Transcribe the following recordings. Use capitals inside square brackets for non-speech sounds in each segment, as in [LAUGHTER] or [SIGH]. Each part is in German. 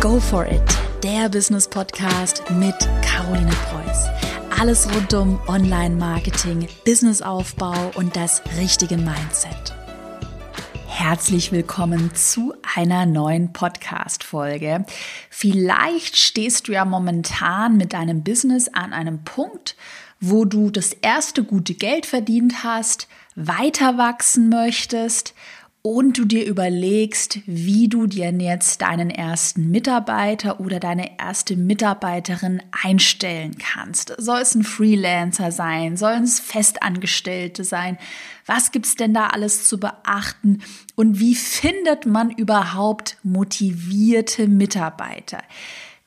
Go for it, der Business Podcast mit Caroline Preuß. Alles rund um Online-Marketing, Businessaufbau und das richtige Mindset. Herzlich willkommen zu einer neuen Podcast-Folge. Vielleicht stehst du ja momentan mit deinem Business an einem Punkt, wo du das erste gute Geld verdient hast, weiter wachsen möchtest und du dir überlegst, wie du dir jetzt deinen ersten Mitarbeiter oder deine erste Mitarbeiterin einstellen kannst. Soll es ein Freelancer sein? Sollen es Festangestellte sein? Was gibt's denn da alles zu beachten? Und wie findet man überhaupt motivierte Mitarbeiter?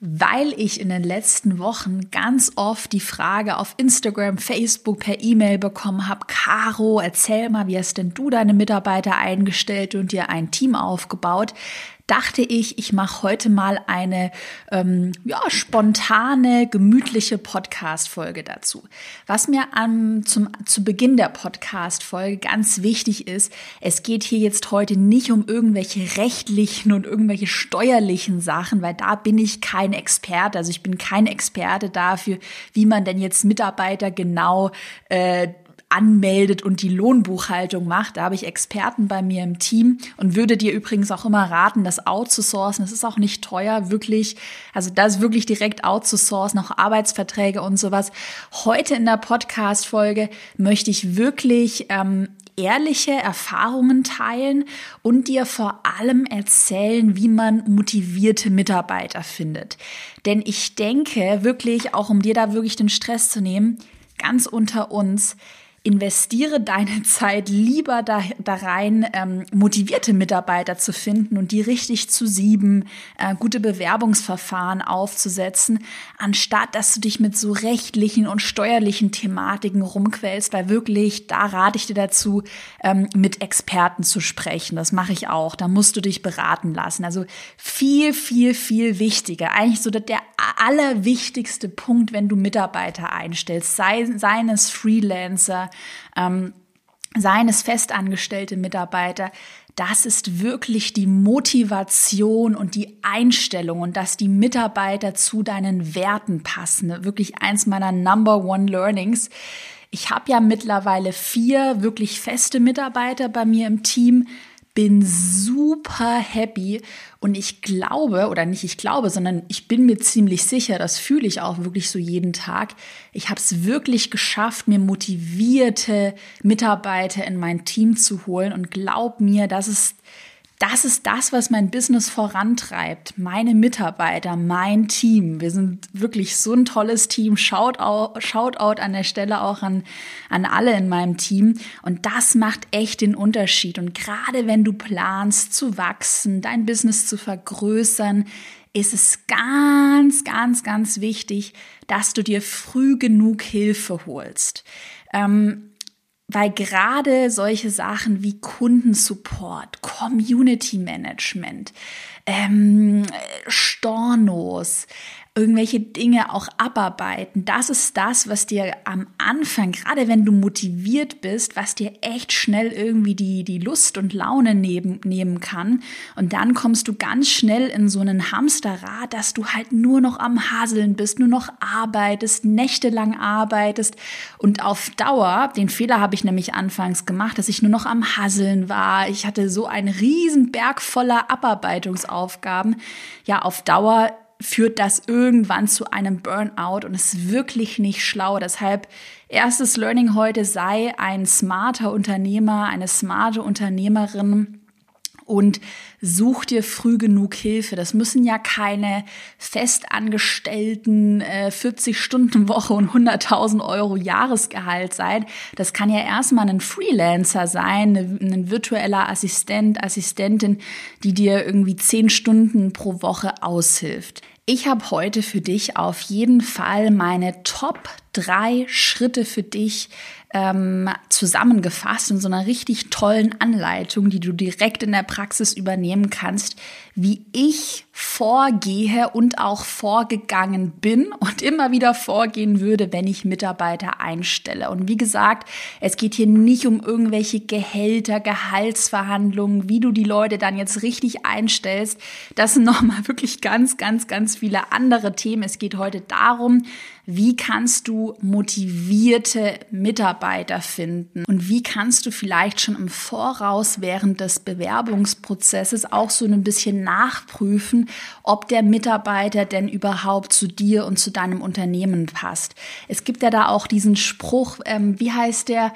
Weil ich in den letzten Wochen ganz oft die Frage auf Instagram, Facebook, per E-Mail bekommen habe, Caro, erzähl mal, wie hast denn du deine Mitarbeiter eingestellt und dir ein Team aufgebaut? Dachte ich, ich mache heute mal eine ähm, ja, spontane, gemütliche Podcast-Folge dazu. Was mir am, zum, zu Beginn der Podcast-Folge ganz wichtig ist, es geht hier jetzt heute nicht um irgendwelche rechtlichen und irgendwelche steuerlichen Sachen, weil da bin ich kein Experte. Also ich bin kein Experte dafür, wie man denn jetzt Mitarbeiter genau äh, anmeldet und die Lohnbuchhaltung macht. Da habe ich Experten bei mir im Team und würde dir übrigens auch immer raten, das outzusourcen. Das ist auch nicht teuer, wirklich. Also das wirklich direkt outzusourcen, auch Arbeitsverträge und sowas. Heute in der Podcast-Folge möchte ich wirklich ähm, ehrliche Erfahrungen teilen und dir vor allem erzählen, wie man motivierte Mitarbeiter findet. Denn ich denke wirklich, auch um dir da wirklich den Stress zu nehmen, ganz unter uns, investiere deine [LAUGHS] Zeit lieber da, da rein, ähm, motivierte Mitarbeiter zu finden und die richtig zu sieben, äh, gute Bewerbungsverfahren aufzusetzen, anstatt dass du dich mit so rechtlichen und steuerlichen Thematiken rumquälst, weil wirklich, da rate ich dir dazu, ähm, mit Experten zu sprechen. Das mache ich auch. Da musst du dich beraten lassen. Also viel, viel, viel wichtiger. Eigentlich so der allerwichtigste Punkt, wenn du Mitarbeiter einstellst, sei, seien es Freelancer, ähm, seien es festangestellte Mitarbeiter, das ist wirklich die Motivation und die Einstellung und dass die Mitarbeiter zu deinen Werten passen. Wirklich eins meiner Number One Learnings. Ich habe ja mittlerweile vier wirklich feste Mitarbeiter bei mir im Team bin super happy und ich glaube, oder nicht ich glaube, sondern ich bin mir ziemlich sicher, das fühle ich auch wirklich so jeden Tag. Ich habe es wirklich geschafft, mir motivierte Mitarbeiter in mein Team zu holen und glaub mir, das ist das ist das, was mein Business vorantreibt. Meine Mitarbeiter, mein Team. Wir sind wirklich so ein tolles Team. Shoutout, Shoutout an der Stelle auch an, an alle in meinem Team. Und das macht echt den Unterschied. Und gerade wenn du planst zu wachsen, dein Business zu vergrößern, ist es ganz, ganz, ganz wichtig, dass du dir früh genug Hilfe holst. Ähm, weil gerade solche Sachen wie Kundensupport, Community Management, ähm, Stornos, irgendwelche Dinge auch abarbeiten. Das ist das, was dir am Anfang, gerade wenn du motiviert bist, was dir echt schnell irgendwie die, die Lust und Laune neben, nehmen kann. Und dann kommst du ganz schnell in so einen Hamsterrad, dass du halt nur noch am Haseln bist, nur noch arbeitest, nächtelang arbeitest. Und auf Dauer, den Fehler habe ich nämlich anfangs gemacht, dass ich nur noch am Haseln war. Ich hatte so einen riesen Berg voller Abarbeitungsaufgaben. Ja, auf Dauer führt das irgendwann zu einem Burnout und ist wirklich nicht schlau. Deshalb erstes Learning heute sei ein smarter Unternehmer, eine smarte Unternehmerin und such dir früh genug Hilfe. Das müssen ja keine festangestellten äh, 40-Stunden-Woche und 100.000 Euro Jahresgehalt sein. Das kann ja erstmal ein Freelancer sein, ein virtueller Assistent, Assistentin, die dir irgendwie 10 Stunden pro Woche aushilft. Ich habe heute für dich auf jeden Fall meine Top drei Schritte für dich ähm, zusammengefasst in so einer richtig tollen Anleitung, die du direkt in der Praxis übernehmen kannst, wie ich vorgehe und auch vorgegangen bin und immer wieder vorgehen würde, wenn ich Mitarbeiter einstelle. Und wie gesagt, es geht hier nicht um irgendwelche Gehälter, Gehaltsverhandlungen, wie du die Leute dann jetzt richtig einstellst. Das sind [LAUGHS] nochmal wirklich ganz, ganz, ganz viele andere Themen. Es geht heute darum, wie kannst du motivierte Mitarbeiter finden? Und wie kannst du vielleicht schon im Voraus während des Bewerbungsprozesses auch so ein bisschen nachprüfen, ob der Mitarbeiter denn überhaupt zu dir und zu deinem Unternehmen passt? Es gibt ja da auch diesen Spruch, ähm, wie heißt der?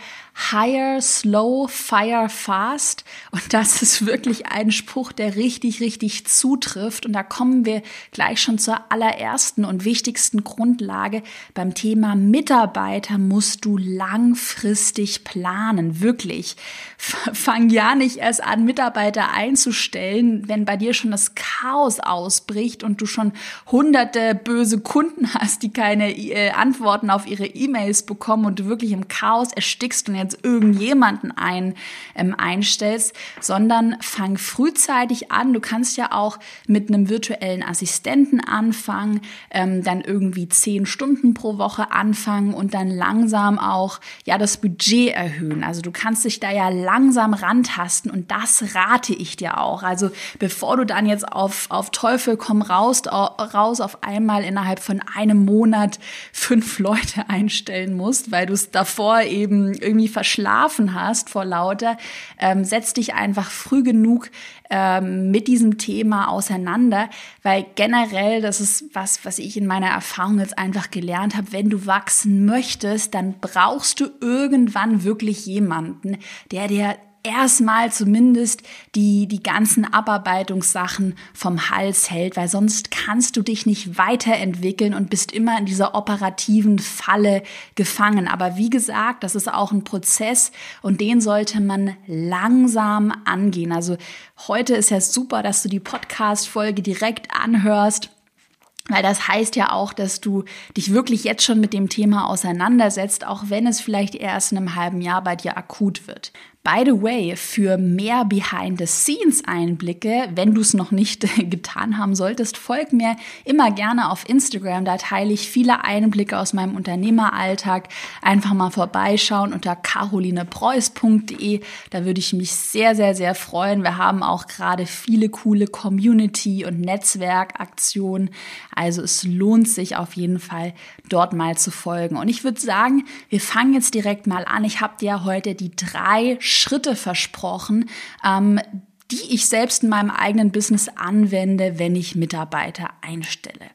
Hire Slow, Fire Fast. Und das ist wirklich ein Spruch, der richtig, richtig zutrifft. Und da kommen wir gleich schon zur allerersten und wichtigsten Grundlage. Beim Thema Mitarbeiter musst du langfristig planen, wirklich. Fang ja nicht erst an, Mitarbeiter einzustellen, wenn bei dir schon das Chaos ausbricht und du schon hunderte böse Kunden hast, die keine äh, Antworten auf ihre E-Mails bekommen und du wirklich im Chaos erstickst und jetzt irgendjemanden ein, ähm, einstellst, sondern fang frühzeitig an. Du kannst ja auch mit einem virtuellen Assistenten anfangen, ähm, dann irgendwie zehn Stunden pro Woche anfangen und dann langsam auch ja das Budget erhöhen. Also du kannst dich da ja langsam rantasten und das rate ich dir auch. Also bevor du dann jetzt auf, auf Teufel komm raus, raus auf einmal innerhalb von einem Monat fünf Leute einstellen musst, weil du es davor eben irgendwie verschlafen hast vor lauter, ähm, setz dich einfach früh genug ähm, mit diesem Thema auseinander, weil generell, das ist was, was ich in meiner Erfahrung jetzt einfach gelernt habe, wenn du wachsen möchtest, dann brauchst du irgendwann wirklich jemanden, der dir erstmal zumindest die, die ganzen Abarbeitungssachen vom Hals hält, weil sonst kannst du dich nicht weiterentwickeln und bist immer in dieser operativen Falle gefangen. Aber wie gesagt, das ist auch ein Prozess und den sollte man langsam angehen. Also heute ist ja super, dass du die Podcast-Folge direkt anhörst weil das heißt ja auch, dass du dich wirklich jetzt schon mit dem Thema auseinandersetzt, auch wenn es vielleicht erst in einem halben Jahr bei dir akut wird. By the way, für mehr Behind-the-Scenes-Einblicke, wenn du es noch nicht [LAUGHS] getan haben solltest, folg mir immer gerne auf Instagram. Da teile ich viele Einblicke aus meinem Unternehmeralltag. Einfach mal vorbeischauen unter carolinepreuß.de. Da würde ich mich sehr, sehr, sehr freuen. Wir haben auch gerade viele coole Community- und Netzwerkaktionen. Also es lohnt sich auf jeden Fall, dort mal zu folgen. Und ich würde sagen, wir fangen jetzt direkt mal an. Ich habe dir heute die drei Schritte versprochen, ähm, die ich selbst in meinem eigenen Business anwende, wenn ich Mitarbeiter einstelle.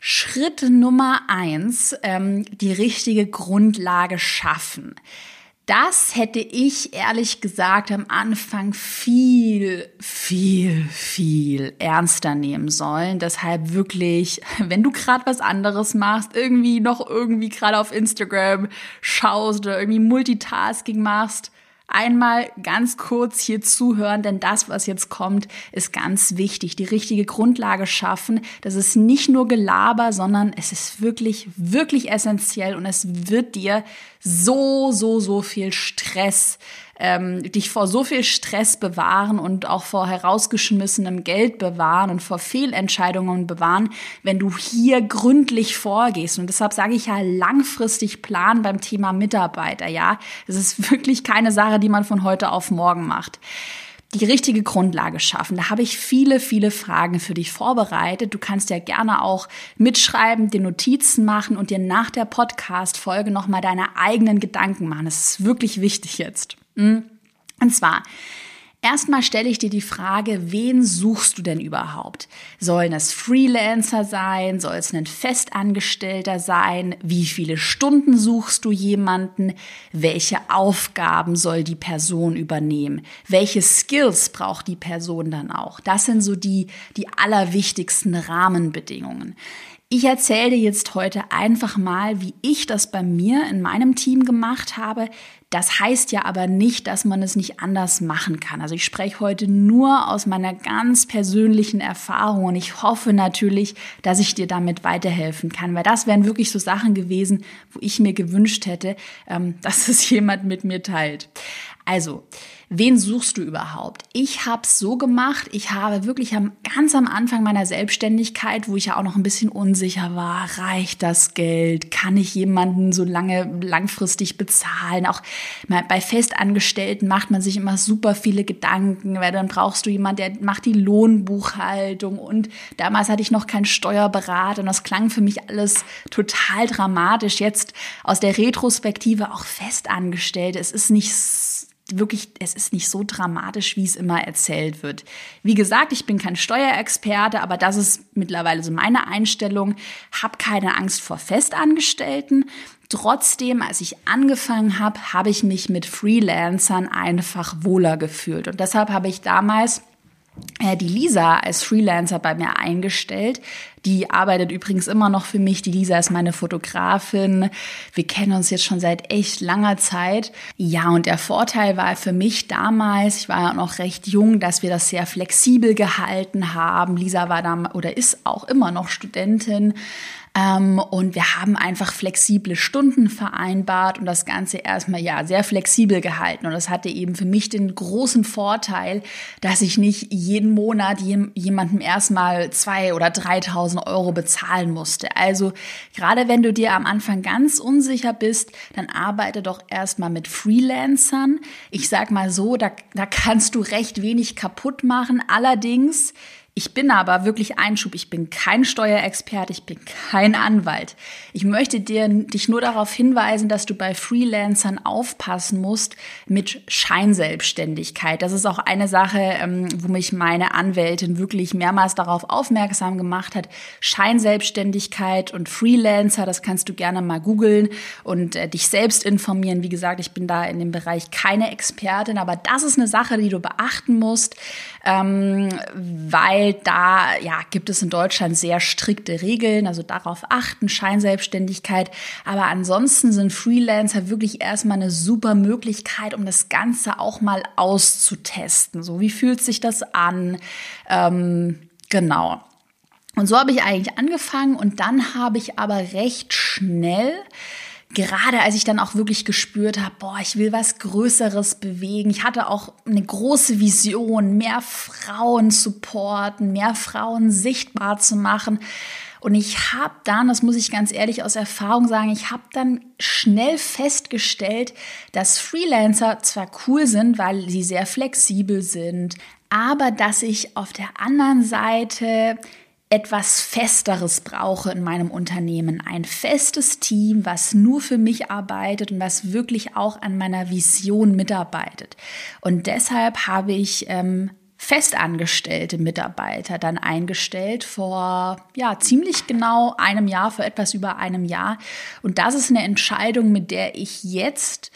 Schritt Nummer eins, ähm, die richtige Grundlage schaffen. Das hätte ich ehrlich gesagt am Anfang viel, viel, viel ernster nehmen sollen. Deshalb wirklich, wenn du gerade was anderes machst, irgendwie noch irgendwie gerade auf Instagram schaust oder irgendwie Multitasking machst, einmal ganz kurz hier zuhören, denn das, was jetzt kommt, ist ganz wichtig. Die richtige Grundlage schaffen. Das ist nicht nur Gelaber, sondern es ist wirklich, wirklich essentiell und es wird dir so, so, so viel Stress ähm, dich vor so viel Stress bewahren und auch vor herausgeschmissenem Geld bewahren und vor Fehlentscheidungen bewahren, wenn du hier gründlich vorgehst. Und deshalb sage ich ja langfristig planen beim Thema Mitarbeiter. Ja, es ist [LAUGHS] wirklich keine Sache, die man von heute auf morgen macht die richtige Grundlage schaffen. Da habe ich viele, viele Fragen für dich vorbereitet. Du kannst ja gerne auch mitschreiben, dir Notizen machen und dir nach der Podcast-Folge nochmal deine eigenen Gedanken machen. Das ist wirklich wichtig jetzt. Hm? Und zwar, Erstmal stelle ich dir die Frage, wen suchst du denn überhaupt? Sollen es Freelancer sein? Soll es ein Festangestellter sein? Wie viele Stunden suchst du jemanden? Welche Aufgaben soll die Person übernehmen? Welche Skills braucht die Person dann auch? Das sind so die, die allerwichtigsten Rahmenbedingungen. Ich erzähle dir jetzt heute einfach mal, wie ich das bei mir in meinem Team gemacht habe, Das heißt ja aber nicht, dass man es nicht anders machen kann. Also ich spreche heute nur aus meiner ganz persönlichen Erfahrung und ich hoffe natürlich, dass ich dir damit weiterhelfen kann, weil das wären wirklich so Sachen gewesen, wo ich mir gewünscht hätte, ähm, [LAUGHS] dass es jemand mit mir teilt. Also, wen suchst du überhaupt? Ich habe es so gemacht, ich habe wirklich am, ganz am Anfang meiner Selbstständigkeit, wo ich ja auch noch ein bisschen unsicher war, reicht das Geld? Kann ich jemanden so lange langfristig bezahlen? Auch bei Festangestellten macht man sich immer super viele Gedanken, weil dann brauchst du jemanden, der macht die Lohnbuchhaltung und damals hatte ich noch keinen Steuerberater und das klang für mich alles total dramatisch. Jetzt aus der Retrospektive auch Festangestellte. Es ist nicht wirklich, es ist nicht so dramatisch, wie es immer erzählt wird. Wie gesagt, ich bin kein Steuerexperte, aber das ist mittlerweile so meine Einstellung. Hab keine Angst vor Festangestellten. Trotzdem, als ich angefangen habe, habe ich mich mit Freelancern einfach wohler gefühlt. Und deshalb habe ich damals die Lisa als Freelancer bei mir eingestellt. Die arbeitet übrigens immer noch für mich. Die Lisa ist meine Fotografin. Wir kennen uns jetzt schon seit echt langer Zeit. Ja, und der Vorteil war für mich damals, ich war ja noch recht jung, dass wir das sehr flexibel gehalten haben. Lisa war da oder ist auch immer noch Studentin. Ähm, und wir haben einfach flexible Stunden vereinbart und das Ganze erstmal ja sehr flexibel gehalten. Und das hatte eben für mich den großen Vorteil, dass ich nicht jeden Monat jemandem erstmal zwei oder 3.000 Euro bezahlen musste. Also gerade wenn du dir am Anfang ganz unsicher bist, dann arbeite doch erstmal mit Freelancern. Ich sag mal so, da, da kannst du recht wenig kaputt machen. Allerdings ich bin aber wirklich Einschub. Ich bin kein Steuerexperte, ich bin kein Anwalt. Ich möchte dir, dich nur darauf hinweisen, dass du bei Freelancern aufpassen musst mit Scheinselbstständigkeit. Das ist auch eine Sache, ähm, wo mich meine Anwältin wirklich mehrmals darauf aufmerksam gemacht hat. Scheinselbstständigkeit und Freelancer, das kannst du gerne mal googeln und äh, dich selbst informieren. Wie gesagt, ich bin da in dem Bereich keine Expertin, aber das ist eine Sache, die du beachten musst, ähm, weil da ja, gibt es in Deutschland sehr strikte Regeln, also darauf achten, Scheinselbstständigkeit. Aber ansonsten sind Freelancer wirklich erstmal eine super Möglichkeit, um das Ganze auch mal auszutesten. So, wie fühlt sich das an? Ähm, genau. Und so habe ich eigentlich angefangen und dann habe ich aber recht schnell gerade als ich dann auch wirklich gespürt habe, boah, ich will was Größeres bewegen. Ich hatte auch eine große Vision, mehr Frauen supporten, mehr Frauen sichtbar zu machen. Und ich habe dann, das muss ich ganz ehrlich aus Erfahrung sagen, ich habe dann schnell festgestellt, dass Freelancer zwar cool sind, weil sie sehr flexibel sind, aber dass ich auf der anderen Seite etwas Festeres brauche in meinem Unternehmen. Ein festes Team, was nur für mich arbeitet und was wirklich auch an meiner Vision mitarbeitet. Und deshalb habe ich ähm, festangestellte Mitarbeiter dann eingestellt vor ja ziemlich genau einem Jahr, vor etwas über einem Jahr. Und das ist eine Entscheidung, mit der ich jetzt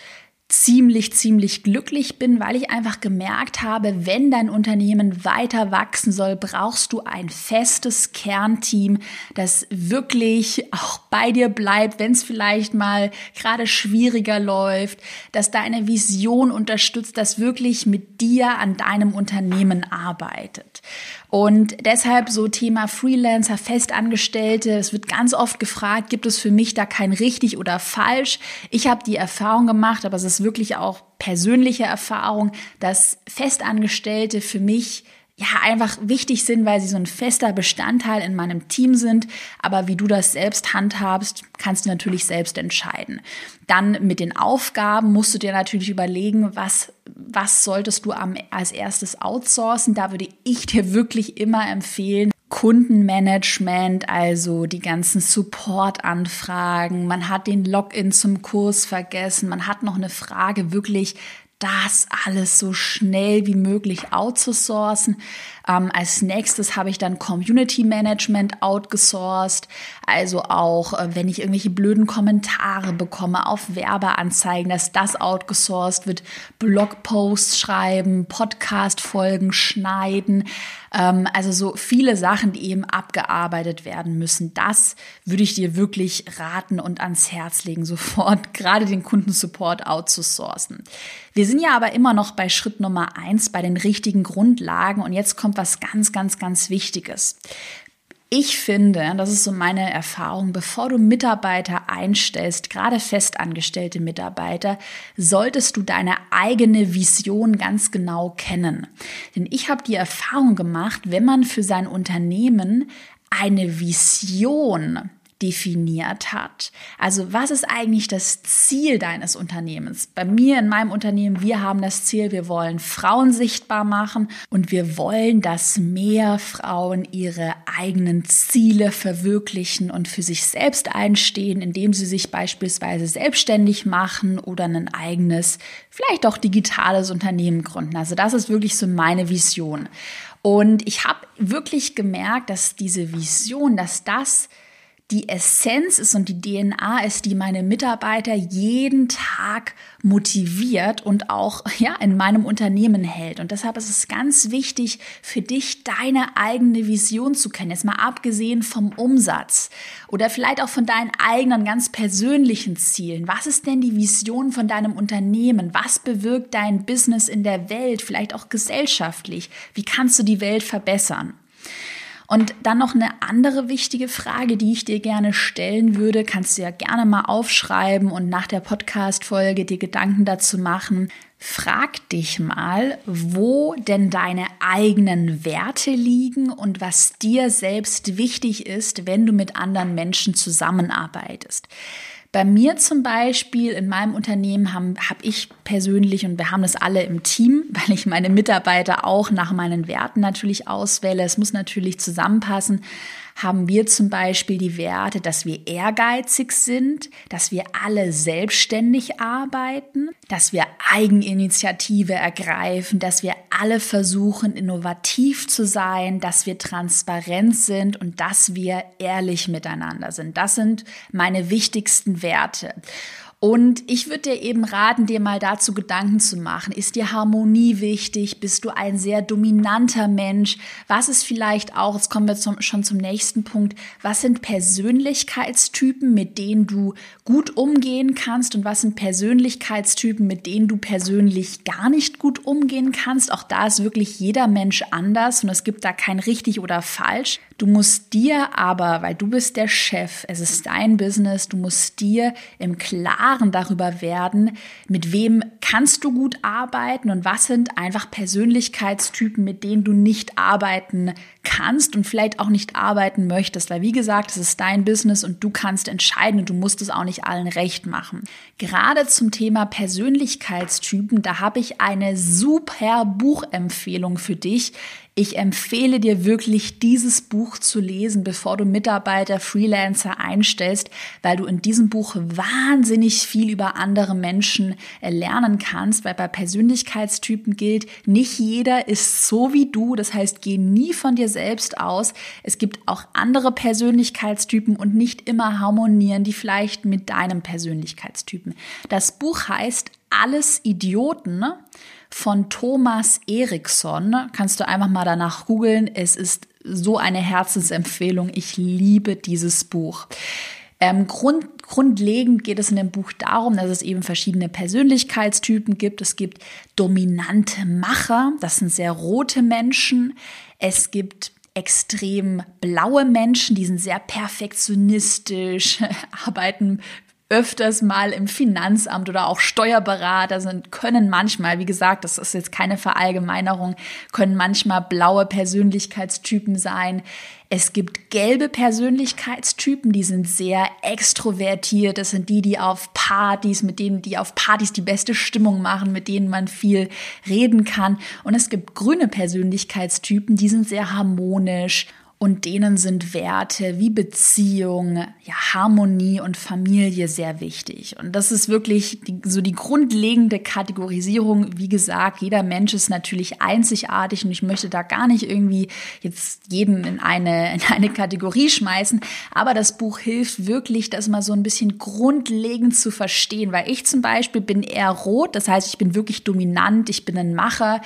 ziemlich, ziemlich glücklich bin, weil ich einfach gemerkt habe, wenn dein Unternehmen weiter wachsen soll, brauchst du ein festes Kernteam, das wirklich auch bei dir bleibt, wenn es vielleicht mal gerade schwieriger läuft, dass deine Vision unterstützt, das wirklich mit dir an deinem Unternehmen arbeitet. Und deshalb so Thema Freelancer, Festangestellte. Es wird ganz oft gefragt, gibt es für mich da kein richtig oder falsch? Ich habe die Erfahrung gemacht, aber es ist wirklich auch persönliche Erfahrung, dass Festangestellte für mich ja einfach wichtig sind, weil sie so ein fester Bestandteil in meinem Team sind. Aber wie du das selbst handhabst, kannst du natürlich selbst entscheiden. Dann mit den Aufgaben musst du dir natürlich überlegen, was, was solltest du am, als erstes outsourcen. Da würde ich dir wirklich immer empfehlen, Kundenmanagement, also die ganzen Support-Anfragen. Man hat den Login zum Kurs vergessen. Man hat noch eine Frage wirklich das alles so schnell wie möglich outzusourcen. Ähm, als nächstes habe ich dann Community Management outgesourced. Also auch, äh, wenn ich irgendwelche blöden Kommentare bekomme auf Werbeanzeigen, dass das outgesourced wird. Blogposts schreiben, Podcast-Folgen schneiden. Ähm, also so viele Sachen, die eben abgearbeitet werden müssen. Das würde ich dir wirklich raten und ans Herz legen, [LAUGHS] sofort gerade den Kundensupport outzusourcen. Wir sind ja aber immer noch bei Schritt Nummer eins, bei den richtigen Grundlagen. Und jetzt kommt was ganz, ganz, ganz Wichtiges. Ich finde, das ist so meine Erfahrung, bevor du Mitarbeiter einstellst, gerade festangestellte Mitarbeiter, solltest du deine eigene Vision ganz genau kennen. Denn ich habe die Erfahrung gemacht, wenn man für sein Unternehmen eine Vision definiert hat. Also was ist eigentlich das Ziel deines Unternehmens? Bei mir in meinem Unternehmen, wir haben das Ziel, wir wollen Frauen sichtbar machen und wir wollen, dass mehr Frauen ihre eigenen Ziele verwirklichen und für sich selbst einstehen, indem sie sich beispielsweise selbstständig machen oder ein eigenes, vielleicht auch digitales Unternehmen gründen. Also das ist wirklich so meine Vision. Und ich habe wirklich gemerkt, dass diese Vision, dass das die Essenz ist und die DNA ist, die meine Mitarbeiter jeden Tag motiviert und auch ja in meinem Unternehmen hält. Und deshalb ist es ganz wichtig für dich, deine eigene Vision zu kennen. Jetzt mal abgesehen vom Umsatz oder vielleicht auch von deinen eigenen ganz persönlichen Zielen. Was ist denn die Vision von deinem Unternehmen? Was bewirkt dein Business in der Welt? Vielleicht auch gesellschaftlich? Wie kannst du die Welt verbessern? Und dann noch eine andere wichtige Frage, die ich dir gerne stellen würde, kannst du ja gerne mal aufschreiben und nach der Podcast-Folge dir Gedanken dazu machen. Frag dich mal, wo denn deine eigenen Werte liegen und was dir selbst wichtig ist, wenn du mit anderen Menschen zusammenarbeitest. Bei mir zum Beispiel in meinem Unternehmen habe hab ich persönlich und wir haben das alle im Team, [LAUGHS] weil ich meine Mitarbeiter auch nach meinen Werten natürlich auswähle. Es muss natürlich zusammenpassen haben wir zum Beispiel die Werte, dass wir ehrgeizig sind, dass wir alle selbstständig arbeiten, dass wir Eigeninitiative ergreifen, dass wir alle versuchen, innovativ zu sein, dass wir transparent sind und dass wir ehrlich miteinander sind. Das sind meine wichtigsten Werte. Und ich würde dir eben raten, dir mal dazu Gedanken zu machen. Ist dir Harmonie wichtig? Bist du ein sehr dominanter Mensch? Was ist vielleicht auch, jetzt kommen wir zum, schon zum nächsten Punkt, was sind Persönlichkeitstypen, mit denen du gut umgehen kannst und was sind Persönlichkeitstypen, mit denen du persönlich gar nicht gut umgehen kannst? Auch da ist wirklich jeder Mensch anders und es gibt da kein richtig oder falsch. Du musst dir aber, weil du bist der Chef, es ist dein Business, du musst dir im Klaren darüber werden, mit wem kannst du gut arbeiten und was sind einfach Persönlichkeitstypen, mit denen du nicht arbeiten kannst und vielleicht auch nicht arbeiten möchtest, weil wie gesagt, es ist dein Business und du kannst entscheiden und du musst es auch nicht allen recht machen. Gerade zum Thema Persönlichkeitstypen, da habe ich eine super Buchempfehlung für dich. Ich empfehle dir wirklich, dieses Buch zu lesen, bevor du Mitarbeiter, Freelancer einstellst, weil du in diesem Buch wahnsinnig viel über andere Menschen lernen kannst, weil bei Persönlichkeitstypen gilt, nicht jeder ist so wie du. Das heißt, geh nie von dir selbst aus. Es gibt auch andere Persönlichkeitstypen und nicht immer harmonieren die vielleicht mit deinem Persönlichkeitstypen. Das Buch heißt Alles Idioten von Thomas Eriksson. Kannst du einfach mal danach googeln. Es ist so eine Herzensempfehlung. Ich liebe dieses Buch. Ähm, Grund, grundlegend geht es in dem Buch darum, dass es eben verschiedene Persönlichkeitstypen gibt. Es gibt dominante Macher, das sind sehr rote Menschen. Es gibt extrem blaue Menschen, die sind sehr perfektionistisch, [LAUGHS] arbeiten öfters mal im Finanzamt oder auch Steuerberater sind, können manchmal, wie gesagt, das ist jetzt keine Verallgemeinerung, können manchmal blaue Persönlichkeitstypen sein. Es gibt gelbe Persönlichkeitstypen, die sind sehr extrovertiert. Das sind die, die auf Partys, mit denen, die auf Partys die beste Stimmung machen, mit denen man viel reden kann. Und es gibt grüne Persönlichkeitstypen, die sind sehr harmonisch und denen sind Werte wie Beziehung, ja, Harmonie und Familie sehr wichtig. Und das ist wirklich die, so die grundlegende Kategorisierung. Wie gesagt, jeder Mensch ist natürlich einzigartig und ich möchte da gar nicht irgendwie jetzt jeden in eine, [LAUGHS] in eine Kategorie schmeißen. Aber das Buch hilft wirklich, das mal so ein bisschen grundlegend zu verstehen, weil ich zum Beispiel bin eher rot. Das heißt, ich bin wirklich dominant. Ich bin ein Macher.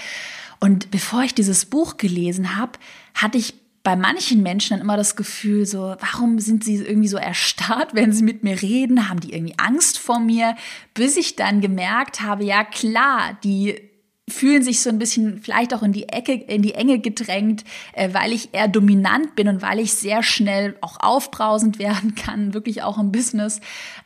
Und bevor ich dieses Buch gelesen habe, hatte ich bei manchen Menschen dann immer das Gefühl, so, warum sind sie irgendwie so erstarrt, wenn sie mit mir reden? Haben die irgendwie Angst vor mir? Bis ich dann gemerkt habe, ja klar, die fühlen sich so ein bisschen vielleicht auch in die Ecke, in die Enge gedrängt, äh, weil ich eher dominant bin und weil ich sehr schnell auch aufbrausend [LAUGHS] werden kann, wirklich auch im Business.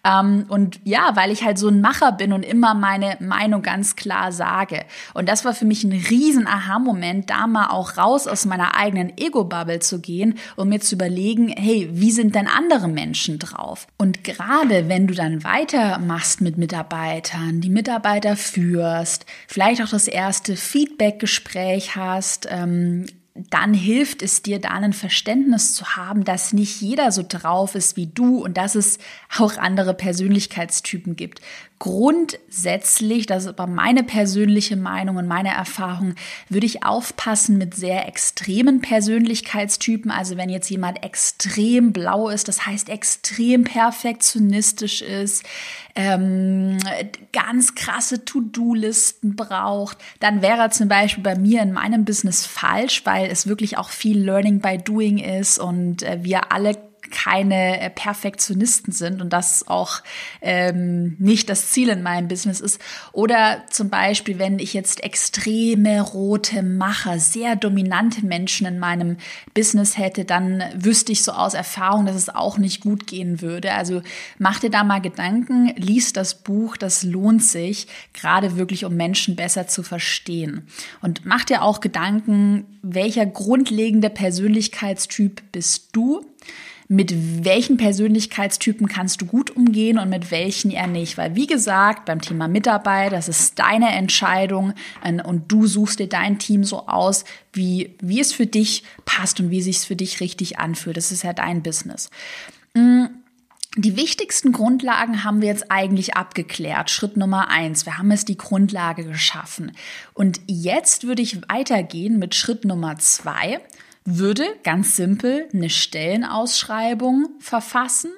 Ähm, und ja, weil ich halt so ein Macher bin und immer meine Meinung ganz klar sage. Und das war für mich ein riesen Aha-Moment, da mal auch raus aus meiner eigenen Ego-Bubble zu gehen und mir zu überlegen, hey, wie sind denn andere Menschen drauf? Und gerade wenn du dann weitermachst mit Mitarbeitern, die Mitarbeiter führst, vielleicht auch das erste Feedback-Gespräch hast, ähm, dann hilft es dir, da ein Verständnis zu haben, dass nicht jeder so drauf ist wie du und dass es auch andere Persönlichkeitstypen gibt grundsätzlich, das ist aber meine persönliche Meinung und meine Erfahrung, würde ich aufpassen mit sehr extremen Persönlichkeitstypen. Also wenn jetzt jemand extrem blau ist, das heißt extrem perfektionistisch ist, ähm, ganz krasse To-Do-Listen braucht, dann wäre er zum Beispiel bei mir in meinem Business falsch, weil es wirklich auch viel Learning by Doing ist und äh, wir alle keine äh, Perfektionisten sind und das auch ähm, nicht das Ziel in meinem Business ist. Oder zum Beispiel, wenn ich jetzt extreme rote Macher, sehr dominante Menschen in meinem Business hätte, dann wüsste ich so aus Erfahrung, dass es auch nicht gut gehen würde. Also mach dir da mal Gedanken, lies das Buch, das lohnt sich, gerade wirklich um Menschen besser zu verstehen. Und mach dir auch Gedanken, welcher grundlegende Persönlichkeitstyp bist du? Mit welchen Persönlichkeitstypen kannst du gut umgehen und mit welchen eher nicht. Weil wie gesagt, beim Thema Mitarbeit, das ist deine Entscheidung äh, und du suchst dir dein Team so aus, wie, wie es für dich passt und wie es sich für dich richtig anfühlt. Das ist ja dein Business. Mm, die wichtigsten Grundlagen haben wir jetzt eigentlich abgeklärt. Schritt Nummer eins. Wir haben jetzt die Grundlage geschaffen. Und jetzt würde ich weitergehen mit Schritt Nummer zwei würde ganz simpel eine Stellenausschreibung verfassen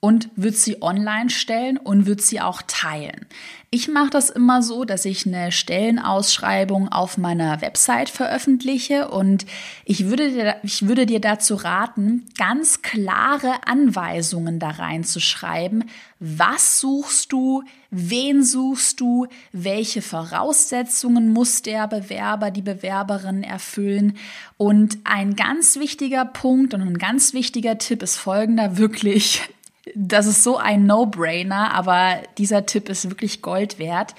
und wird sie online stellen und wird sie auch teilen. Ich mache das immer so, dass ich eine Stellenausschreibung auf meiner Website veröffentliche und ich würde dir, ich würde dir dazu raten, ganz klare Anweisungen da reinzuschreiben. Was suchst du? Wen suchst du? Welche Voraussetzungen muss der Bewerber, die Bewerberin erfüllen? Und ein ganz wichtiger Punkt und ein ganz wichtiger Tipp ist folgender, wirklich das ist so ein No-Brainer, aber dieser Tipp ist wirklich Gold wert.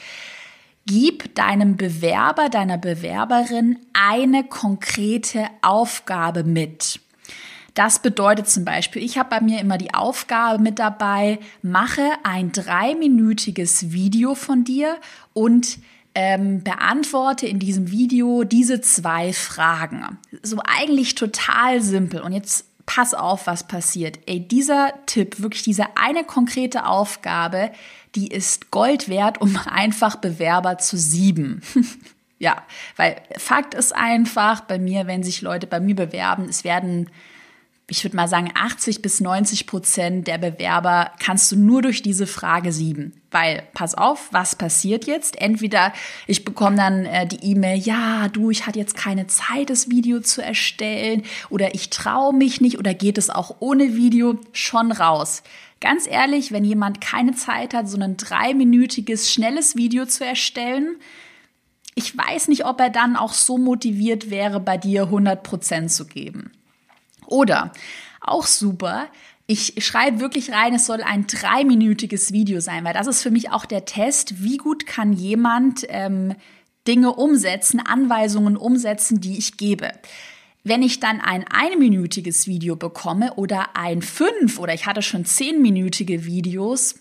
Gib deinem Bewerber, deiner Bewerberin eine konkrete Aufgabe mit. Das bedeutet zum Beispiel, ich habe bei mir immer die Aufgabe mit dabei, mache ein dreiminütiges Video von dir und ähm, beantworte in diesem Video diese zwei Fragen. So eigentlich total simpel. Und jetzt pass auf, was passiert. Ey, dieser Tipp, wirklich diese eine konkrete Aufgabe, die ist Gold wert, um [LAUGHS] einfach Bewerber zu sieben. [LAUGHS] ja, weil Fakt ist einfach, bei mir, wenn sich Leute bei mir bewerben, es werden ich würde mal sagen, 80 bis 90 Prozent der Bewerber kannst du nur durch diese Frage sieben. Weil, pass auf, was passiert jetzt? Entweder ich bekomme dann äh, die E-Mail, ja, du, ich hatte jetzt keine Zeit, das Video zu erstellen, oder ich traue mich nicht, oder geht es auch ohne Video? Schon raus. Ganz ehrlich, wenn jemand keine Zeit hat, so ein dreiminütiges, schnelles Video zu erstellen, ich weiß nicht, ob er dann auch so motiviert wäre, bei dir 100 Prozent zu geben. Oder auch super, ich schreibe wirklich rein, es soll ein dreiminütiges Video sein, weil das ist für mich auch der Test, wie gut kann jemand ähm, Dinge umsetzen, Anweisungen umsetzen, die ich gebe. Wenn ich dann ein einminütiges Video bekomme oder ein fünf oder ich hatte schon zehnminütige Videos,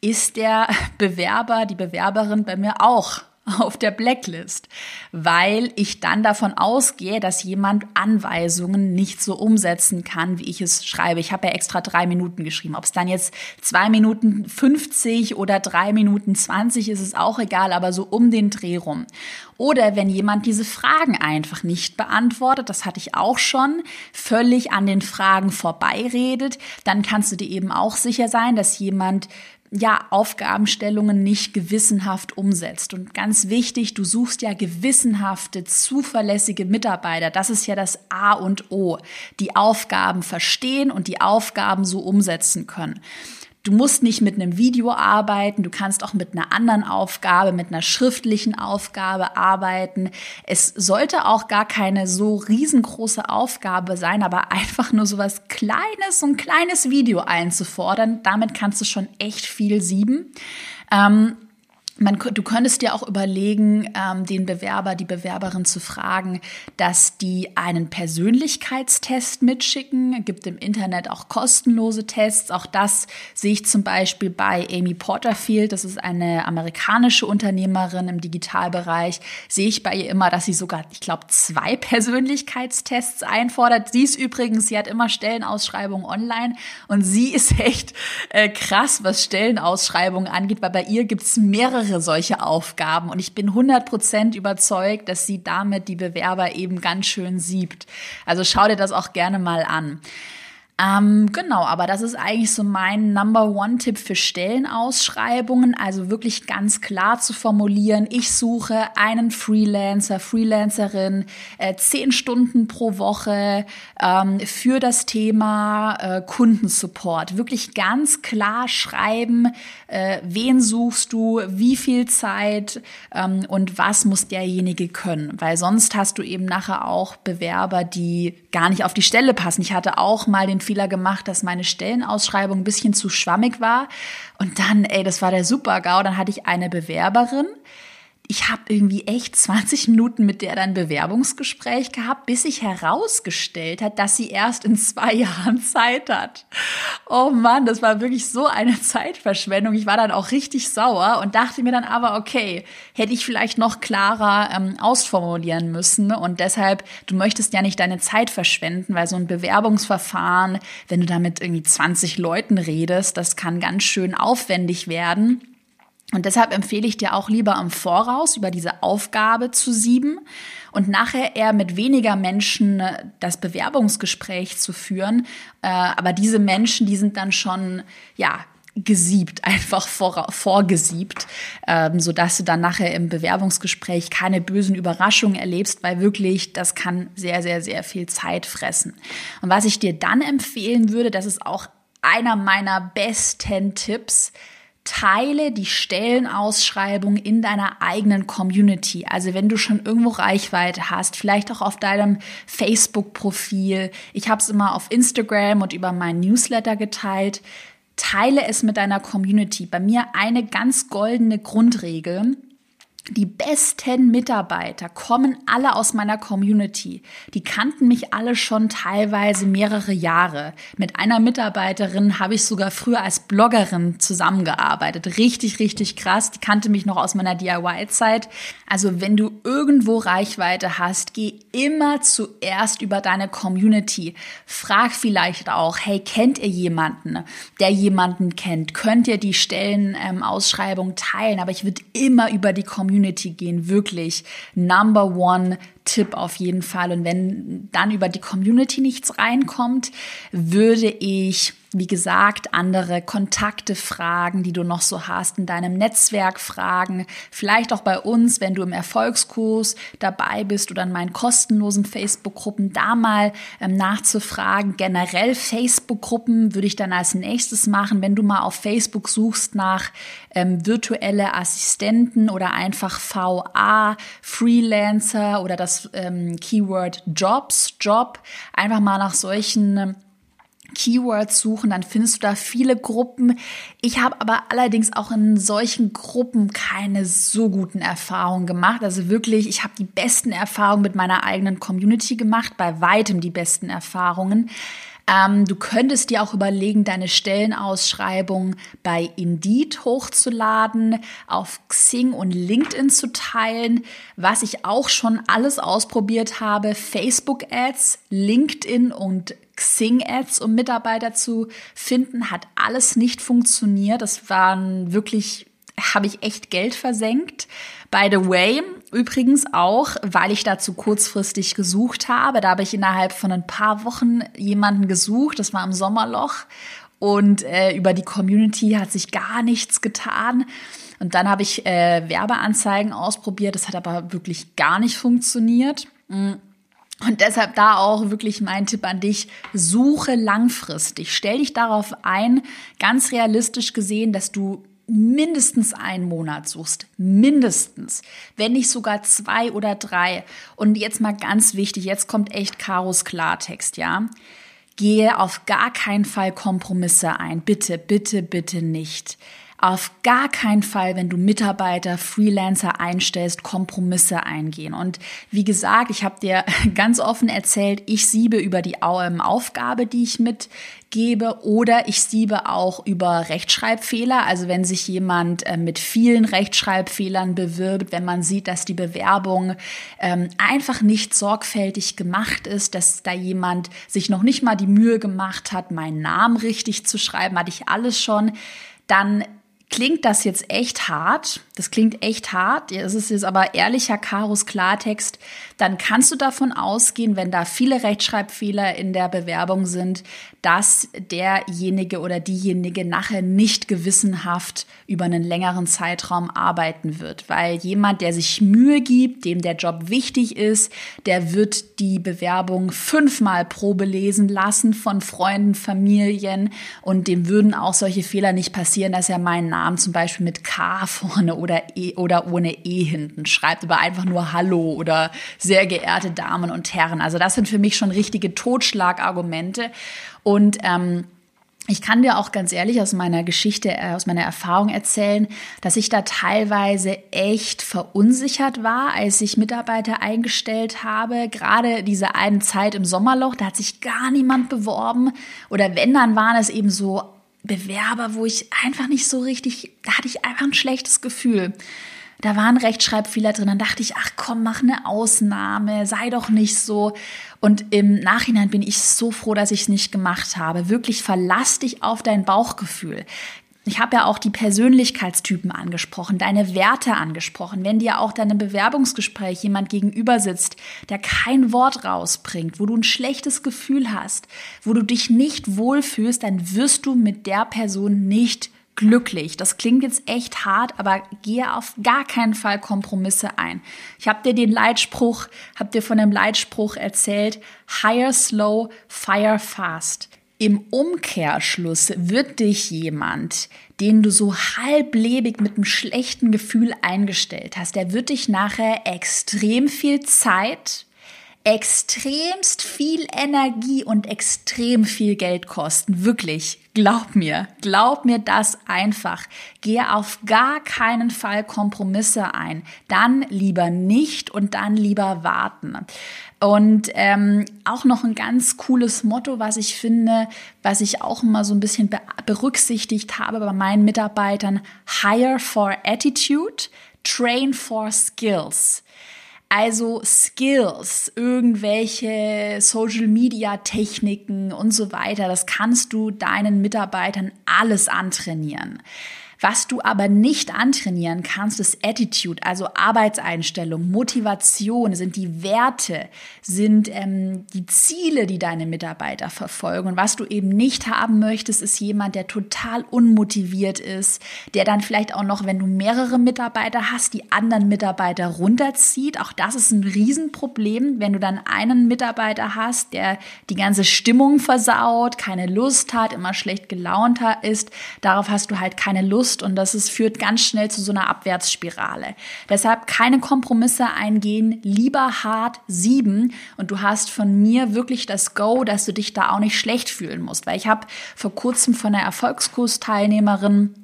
ist der Bewerber, die Bewerberin bei mir auch [LAUGHS] auf der Blacklist, weil ich dann davon ausgehe, dass jemand Anweisungen nicht so umsetzen kann, wie ich es schreibe. Ich habe ja extra drei Minuten geschrieben. Ob es dann jetzt zwei Minuten 50 oder drei Minuten 20 ist, ist auch egal, aber so um den Dreh rum. Oder wenn jemand diese Fragen einfach nicht beantwortet, das hatte ich auch schon, völlig an den Fragen vorbeiredet, dann kannst du dir eben auch sicher sein, dass jemand ja, Aufgabenstellungen nicht gewissenhaft umsetzt. Und ganz wichtig, du suchst ja gewissenhafte, zuverlässige Mitarbeiter. Das ist ja das A und O. Die Aufgaben verstehen und die Aufgaben so umsetzen können. Du musst nicht mit einem Video arbeiten, du kannst auch mit einer anderen Aufgabe, mit einer schriftlichen Aufgabe arbeiten. Es sollte auch gar keine so riesengroße Aufgabe sein, aber einfach nur so was Kleines, so ein kleines Video einzufordern, damit kannst du schon echt viel sieben. Ähm, man, du könntest dir auch überlegen, ähm, den Bewerber, die Bewerberin zu fragen, dass die einen Persönlichkeitstest mitschicken. Gibt im Internet auch kostenlose Tests. Auch das sehe ich zum Beispiel bei Amy Porterfield. Das ist eine amerikanische Unternehmerin im Digitalbereich. Sehe ich bei ihr immer, dass sie sogar, ich glaube, zwei [LAUGHS] Persönlichkeitstests einfordert. Sie ist übrigens, sie hat immer Stellenausschreibungen online und sie ist echt äh, krass, was Stellenausschreibungen angeht, weil bei ihr gibt es mehrere mehrere solche Aufgaben und ich bin 100% überzeugt, dass sie damit die Bewerber eben ganz schön siebt. Also schau dir das auch gerne mal an. Ähm, genau, aber das ist eigentlich so mein Number One-Tipp für Stellenausschreibungen. Also wirklich ganz klar zu formulieren, ich suche einen Freelancer, Freelancerin, äh, zehn Stunden pro Woche ähm, für das Thema äh, Kundensupport. Wirklich ganz klar schreiben, äh, wen suchst du, wie viel Zeit ähm, und was muss derjenige können. Weil sonst hast du eben nachher auch Bewerber, die gar nicht auf die Stelle passen. Ich hatte auch mal den Fehler gemacht, dass meine Stellenausschreibung ein bisschen zu schwammig war. Und dann, ey, das war der Super-GAU. Dann hatte ich eine Bewerberin, ich habe irgendwie echt 20 Minuten mit der dann Bewerbungsgespräch gehabt, bis sich herausgestellt hat, dass sie erst in zwei [LAUGHS] Jahren Zeit hat. Oh Mann, das war wirklich so eine Zeitverschwendung. Ich war dann auch richtig sauer und dachte mir dann aber, okay, hätte ich vielleicht noch klarer ähm, ausformulieren müssen. Und deshalb, du möchtest ja nicht deine Zeit verschwenden, weil so ein Bewerbungsverfahren, wenn du da mit irgendwie 20 Leuten redest, das kann ganz schön aufwendig werden. Und deshalb empfehle ich dir auch lieber im Voraus über diese Aufgabe zu sieben und nachher eher mit weniger Menschen äh, das Bewerbungsgespräch zu führen. Äh, aber diese Menschen, die sind dann schon, ja, gesiebt, [LAUGHS] einfach vor, vorgesiebt, ähm, so dass du dann nachher im Bewerbungsgespräch keine bösen Überraschungen erlebst, weil wirklich das kann sehr, sehr, sehr viel Zeit fressen. Und was ich dir dann empfehlen würde, das ist auch einer meiner besten Tipps, teile die Stellenausschreibung in deiner eigenen Community. Also wenn du schon irgendwo Reichweite hast, vielleicht auch auf deinem Facebook-Profil. Ich habe es immer auf Instagram und über meinen Newsletter geteilt. Teile es mit deiner Community. Bei mir eine ganz goldene Grundregel. Die besten Mitarbeiter kommen alle aus meiner Community. Die kannten mich alle schon teilweise mehrere Jahre. Mit einer Mitarbeiterin habe ich sogar früher als Bloggerin zusammengearbeitet. Richtig, richtig krass. Die kannte mich noch aus meiner DIY-Zeit. Also wenn du irgendwo Reichweite hast, geh immer zuerst über deine Community. Frag vielleicht auch, hey, kennt ihr jemanden, der jemanden kennt? Könnt ihr die Stellenausschreibung teilen? Aber ich würde immer über die Community Community gehen, wirklich Number One Tipp auf jeden Fall. Und wenn dann über die Community nichts reinkommt, würde ich, wie gesagt, andere Kontakte fragen, die du noch so hast, in deinem Netzwerk fragen. Vielleicht auch bei uns, wenn du im Erfolgskurs dabei bist oder in meinen kostenlosen Facebook-Gruppen, da mal ähm, nachzufragen. Generell Facebook-Gruppen würde ich dann als nächstes machen, wenn du mal auf Facebook suchst nach ähm, virtuelle Assistenten oder einfach VA, Freelancer oder das ähm, Keyword Jobs, Job, einfach mal nach solchen ähm, Keywords suchen, dann findest du da viele Gruppen. Ich habe aber allerdings auch in solchen Gruppen keine so guten Erfahrungen gemacht. Also wirklich, ich habe die besten Erfahrungen mit meiner eigenen Community gemacht, bei weitem die besten Erfahrungen. Ähm, du könntest dir auch überlegen, deine Stellenausschreibung bei Indeed hochzuladen, auf Xing und LinkedIn zu teilen. Was ich auch schon alles ausprobiert habe, Facebook-Ads, LinkedIn und Xing-Ads, um Mitarbeiter zu finden, hat alles nicht funktioniert. Das waren wirklich, habe ich echt Geld versenkt. By the way, übrigens auch, weil ich dazu kurzfristig gesucht habe. Da habe ich innerhalb von ein paar Wochen jemanden gesucht. Das war im Sommerloch. Und äh, über die Community hat sich gar nichts getan. Und dann habe ich äh, Werbeanzeigen ausprobiert. Das hat aber wirklich gar nicht funktioniert. Mm. Und deshalb da auch wirklich mein Tipp an dich, suche langfristig. Stell dich darauf ein, ganz realistisch gesehen, dass du mindestens einen Monat suchst. Mindestens. Wenn nicht sogar zwei oder drei. Und jetzt mal ganz wichtig, jetzt kommt echt Karos Klartext, ja. Gehe auf gar keinen Fall Kompromisse ein. Bitte, bitte, bitte nicht auf gar keinen Fall, wenn du Mitarbeiter, Freelancer einstellst, Kompromisse eingehen. Und wie gesagt, ich habe dir [LAUGHS] ganz offen erzählt, ich siebe über die ähm, Aufgabe, die ich mitgebe, oder ich siebe auch über Rechtschreibfehler. Also wenn sich jemand äh, mit vielen Rechtschreibfehlern bewirbt, wenn man sieht, dass die Bewerbung ähm, einfach nicht sorgfältig gemacht ist, dass da jemand sich noch nicht mal die Mühe gemacht hat, meinen Namen richtig zu schreiben, hatte ich alles schon, dann klingt das jetzt echt hart. Das klingt echt hart. Es ist jetzt aber ehrlicher Karos Klartext. Dann kannst du davon ausgehen, wenn da viele Rechtschreibfehler in der Bewerbung sind, dass derjenige oder diejenige nachher nicht gewissenhaft über einen längeren Zeitraum arbeiten wird. Weil jemand, der sich Mühe gibt, dem der Job wichtig ist, der wird die Bewerbung fünfmal Probe lesen lassen von Freunden, Familien und dem würden auch solche Fehler nicht passieren, dass er meinen Namen zum Beispiel mit K [LAUGHS] vorne oder E oder ohne E hinten schreibt, aber einfach nur Hallo oder sehr geehrte Damen und Herren. Also das sind für mich schon richtige Totschlagargumente. Und ähm, ich kann dir auch ganz ehrlich aus meiner Geschichte, äh, aus meiner Erfahrung erzählen, dass ich da teilweise echt verunsichert war, als ich Mitarbeiter eingestellt habe. Gerade diese eine Zeit im Sommerloch, da hat sich gar niemand beworben. Oder wenn, dann waren es eben so Bewerber, wo ich einfach nicht so richtig, da hatte ich einfach ein schlechtes Gefühl da waren Rechtschreibfehler drin. Dann dachte ich, ach komm, mach eine Ausnahme, sei doch nicht so. Und im Nachhinein bin ich so froh, dass ich es nicht gemacht habe. Wirklich verlass dich auf dein Bauchgefühl. Ich habe ja auch die Persönlichkeitstypen angesprochen, deine Werte angesprochen. Wenn dir auch deinem Bewerbungsgespräch jemand gegenüber sitzt, der kein Wort rausbringt, wo du ein schlechtes Gefühl hast, wo du dich nicht wohlfühlst, dann wirst du mit der Person nicht glücklich. Das klingt jetzt echt hart, aber gehe auf gar keinen Fall Kompromisse ein. Ich habe dir den Leitspruch, habe dir von dem Leitspruch erzählt, hire slow, fire fast. Im Umkehrschluss wird dich jemand, den du so halblebig mit einem schlechten Gefühl eingestellt hast, der wird dich nachher extrem viel Zeit, extremst viel Energie und extrem viel Geld kosten. Wirklich. Glaub mir. Glaub mir das einfach. Gehe auf gar keinen Fall Kompromisse ein. Dann lieber nicht und dann lieber warten. Und ähm, auch noch ein ganz cooles Motto, was ich finde, was ich auch immer so ein bisschen berücksichtigt habe bei meinen Mitarbeitern. Hire for Attitude, Train for Skills. Also Skills, irgendwelche Social-Media-Techniken und so weiter, das kannst du deinen Mitarbeitern alles antrainieren. Was du aber nicht antrainieren kannst, ist Attitude, also Arbeitseinstellung, Motivation, sind die Werte, sind ähm, die Ziele, die deine Mitarbeiter verfolgen. Und was du eben nicht haben möchtest, ist jemand, der total unmotiviert ist, der dann vielleicht auch noch, wenn du mehrere Mitarbeiter hast, die anderen Mitarbeiter runterzieht. Auch das ist ein Riesenproblem, wenn du dann einen Mitarbeiter hast, der die ganze Stimmung versaut, keine Lust hat, immer schlecht gelaunter ist. Darauf hast du halt keine Lust Frust und das ist, führt ganz schnell zu so einer Abwärtsspirale. Deshalb keine Kompromisse eingehen, lieber hart sieben und du hast von mir wirklich das Go, dass du dich da auch nicht schlecht fühlen musst, weil ich habe vor kurzem von einer Erfolgskursteilnehmerin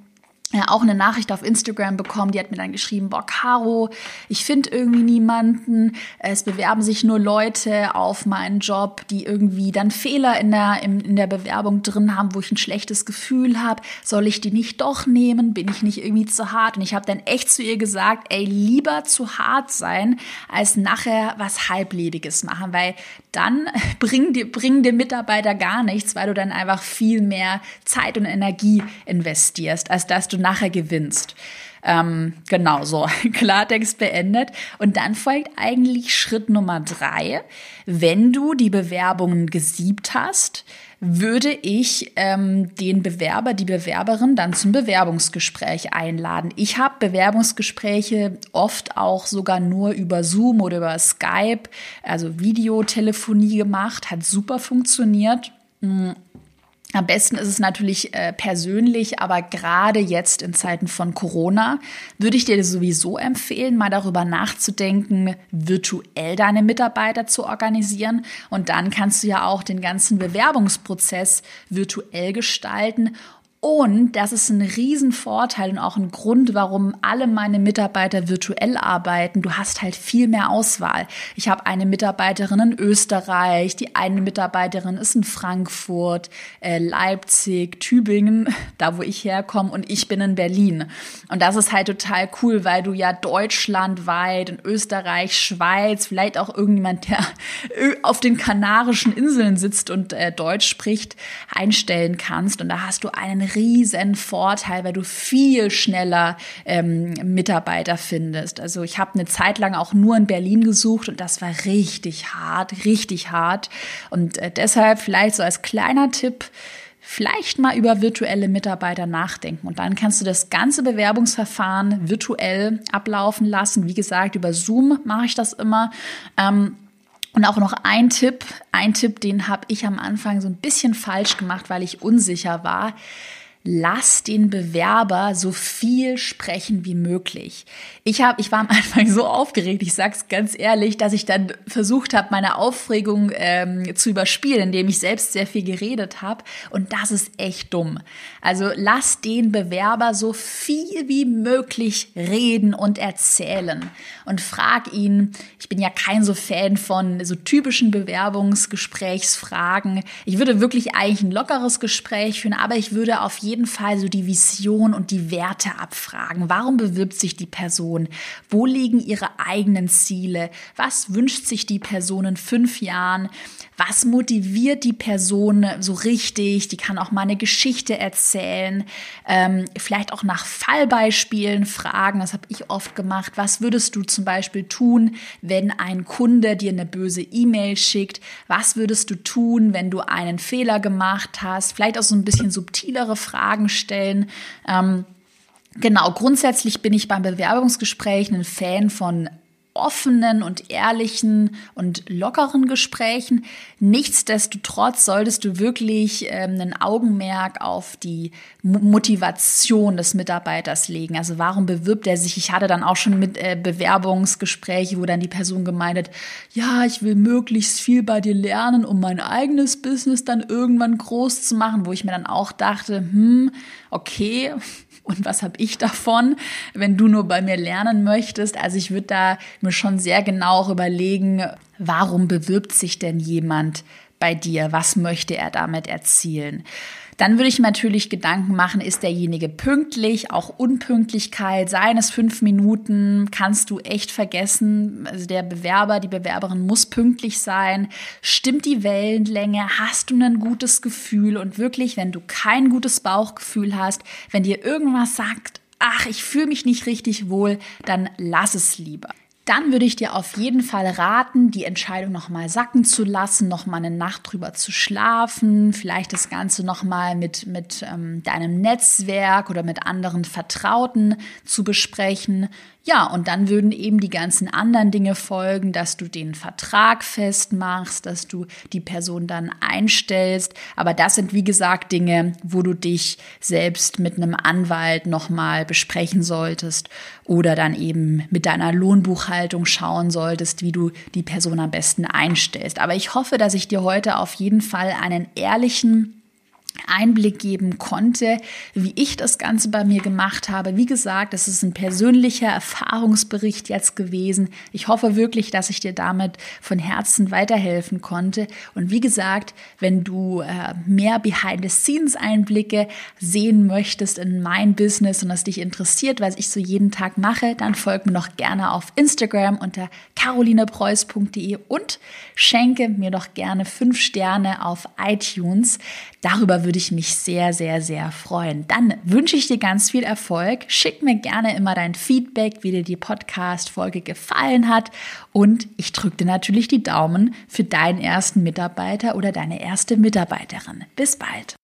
ja, auch eine Nachricht auf Instagram bekommen, die hat mir dann geschrieben, boah, Caro, ich finde irgendwie niemanden, es bewerben sich nur Leute auf meinen Job, die irgendwie dann Fehler in der, in, der Bewerbung drin haben, wo ich ein schlechtes Gefühl habe, soll ich die nicht doch nehmen, bin ich nicht irgendwie zu hart? Und ich habe dann echt zu ihr gesagt, ey, lieber zu hart sein, als nachher was Halblebiges machen, weil dann [LAUGHS] bringen die, bringen die Mitarbeiter gar nichts, weil du dann einfach viel mehr Zeit und Energie investierst, als dass du nachher gewinnst. Ähm, genau so, [LAUGHS] Klartext beendet. Und dann folgt eigentlich Schritt Nummer drei. Wenn du die Bewerbungen gesiebt hast, würde ich ähm, den Bewerber, die Bewerberin dann zum Bewerbungsgespräch einladen. Ich habe Bewerbungsgespräche oft auch sogar nur über Zoom oder über Skype, also Videotelefonie gemacht, hat super funktioniert. Am besten ist es natürlich äh, persönlich, aber gerade jetzt in Zeiten von Corona würde ich dir sowieso empfehlen, mal darüber nachzudenken, virtuell deine Mitarbeiter zu organisieren. Und dann kannst du ja auch den ganzen Bewerbungsprozess virtuell gestalten und das ist ein Riesenvorteil und auch ein Grund, warum alle meine Mitarbeiter virtuell arbeiten. Du hast halt viel mehr Auswahl. Ich habe eine Mitarbeiterin in Österreich, die eine Mitarbeiterin ist in Frankfurt, äh, Leipzig, Tübingen, [LAUGHS] da wo ich herkomme, und ich bin in Berlin. Und das ist halt total cool, weil du ja deutschlandweit in Österreich, Schweiz, vielleicht auch irgendjemand, der [LAUGHS] auf den Kanarischen Inseln sitzt und äh, Deutsch spricht, einstellen kannst. Und da hast du einen riesen Vorteil, weil du viel schneller ähm, Mitarbeiter findest. Also ich habe eine Zeit lang auch nur in Berlin gesucht und das war richtig hart, richtig hart. Und äh, deshalb vielleicht so als kleiner Tipp, vielleicht mal über virtuelle Mitarbeiter nachdenken. Und dann kannst du das ganze Bewerbungsverfahren virtuell ablaufen lassen. Wie gesagt, über Zoom mache ich das immer. Ähm, und auch noch ein Tipp, ein Tipp, den habe ich am Anfang so ein bisschen falsch gemacht, weil ich unsicher war lass den Bewerber so viel sprechen wie möglich. Ich habe, ich war am [LAUGHS] Anfang so aufgeregt, ich sag's ganz ehrlich, dass ich dann versucht habe, meine Aufregung ähm, zu überspielen, indem ich selbst sehr viel geredet habe. Und das ist echt dumm. Also lass den Bewerber so viel wie möglich reden und erzählen und frag ihn. Ich bin ja kein so Fan von so typischen Bewerbungsgesprächsfragen. Ich würde wirklich eigentlich ein lockeres Gespräch führen, aber ich würde auf jeden jeden Fall so die Vision und die Werte abfragen. Warum bewirbt sich die Person? Wo liegen ihre eigenen Ziele? Was wünscht sich die Person in fünf Jahren? Was motiviert die Person so richtig? Die kann auch mal eine Geschichte erzählen, ähm, vielleicht auch nach Fallbeispielen fragen. Das habe ich oft gemacht. Was würdest du zum Beispiel tun, wenn ein Kunde dir eine böse E-Mail schickt? Was würdest du tun, wenn du einen Fehler gemacht hast? Vielleicht auch so ein bisschen subtilere Fragen stellen. Ähm, genau, grundsätzlich bin ich beim Bewerbungsgespräch ein Fan von offenen und ehrlichen und lockeren Gesprächen. Nichtsdestotrotz solltest du wirklich ähm, ein Augenmerk auf die Motivation des Mitarbeiters legen. Also warum bewirbt er sich? Ich hatte dann auch schon mit äh, Bewerbungsgespräche, wo dann die Person gemeint hat, ja, ich will möglichst viel bei dir lernen, um mein eigenes Business dann irgendwann groß zu machen, wo ich mir dann auch dachte, hm, okay, und was habe ich davon, wenn du nur bei mir lernen möchtest? Also ich würde da mir schon sehr genau überlegen, warum bewirbt sich denn jemand bei dir? Was möchte er damit erzielen? Dann würde ich mir natürlich Gedanken machen, ist derjenige pünktlich, auch Unpünktlichkeit, seien es fünf Minuten, kannst du echt vergessen. Also der Bewerber, die Bewerberin muss pünktlich sein. Stimmt die Wellenlänge? Hast du ein gutes Gefühl? Und wirklich, wenn du kein gutes Bauchgefühl hast, wenn dir irgendwas sagt, ach, ich fühle mich nicht richtig wohl, dann lass es lieber dann würde ich dir auf jeden Fall raten, die Entscheidung nochmal sacken zu lassen, nochmal eine Nacht drüber zu schlafen, vielleicht das Ganze nochmal mit, mit ähm, deinem Netzwerk oder mit anderen Vertrauten zu besprechen. Ja, und dann würden eben die ganzen anderen Dinge folgen, dass du den Vertrag festmachst, dass du die Person dann einstellst. Aber das sind, wie gesagt, Dinge, wo du dich selbst mit einem Anwalt nochmal besprechen solltest oder dann eben mit deiner Lohnbuchhaltung schauen solltest, wie du die Person am besten einstellst. Aber ich hoffe, dass ich dir heute auf jeden Fall einen ehrlichen Einblick geben konnte, wie ich das Ganze bei mir gemacht habe. Wie gesagt, es ist ein persönlicher Erfahrungsbericht jetzt gewesen. Ich hoffe wirklich, dass ich dir damit von Herzen weiterhelfen konnte. Und wie gesagt, wenn du äh, mehr Behind-the-Scenes-Einblicke sehen möchtest in mein Business und das dich interessiert, was ich so jeden Tag mache, dann folg mir doch gerne auf Instagram unter carolinepreuß.de und schenke mir doch gerne fünf Sterne auf iTunes. Darüber würde ich mich sehr, sehr, sehr freuen. Dann wünsche ich dir ganz viel Erfolg. Schick mir gerne immer dein Feedback, wie dir die Podcast-Folge gefallen hat. Und ich drücke dir natürlich die Daumen für deinen ersten Mitarbeiter oder deine erste Mitarbeiterin. Bis bald.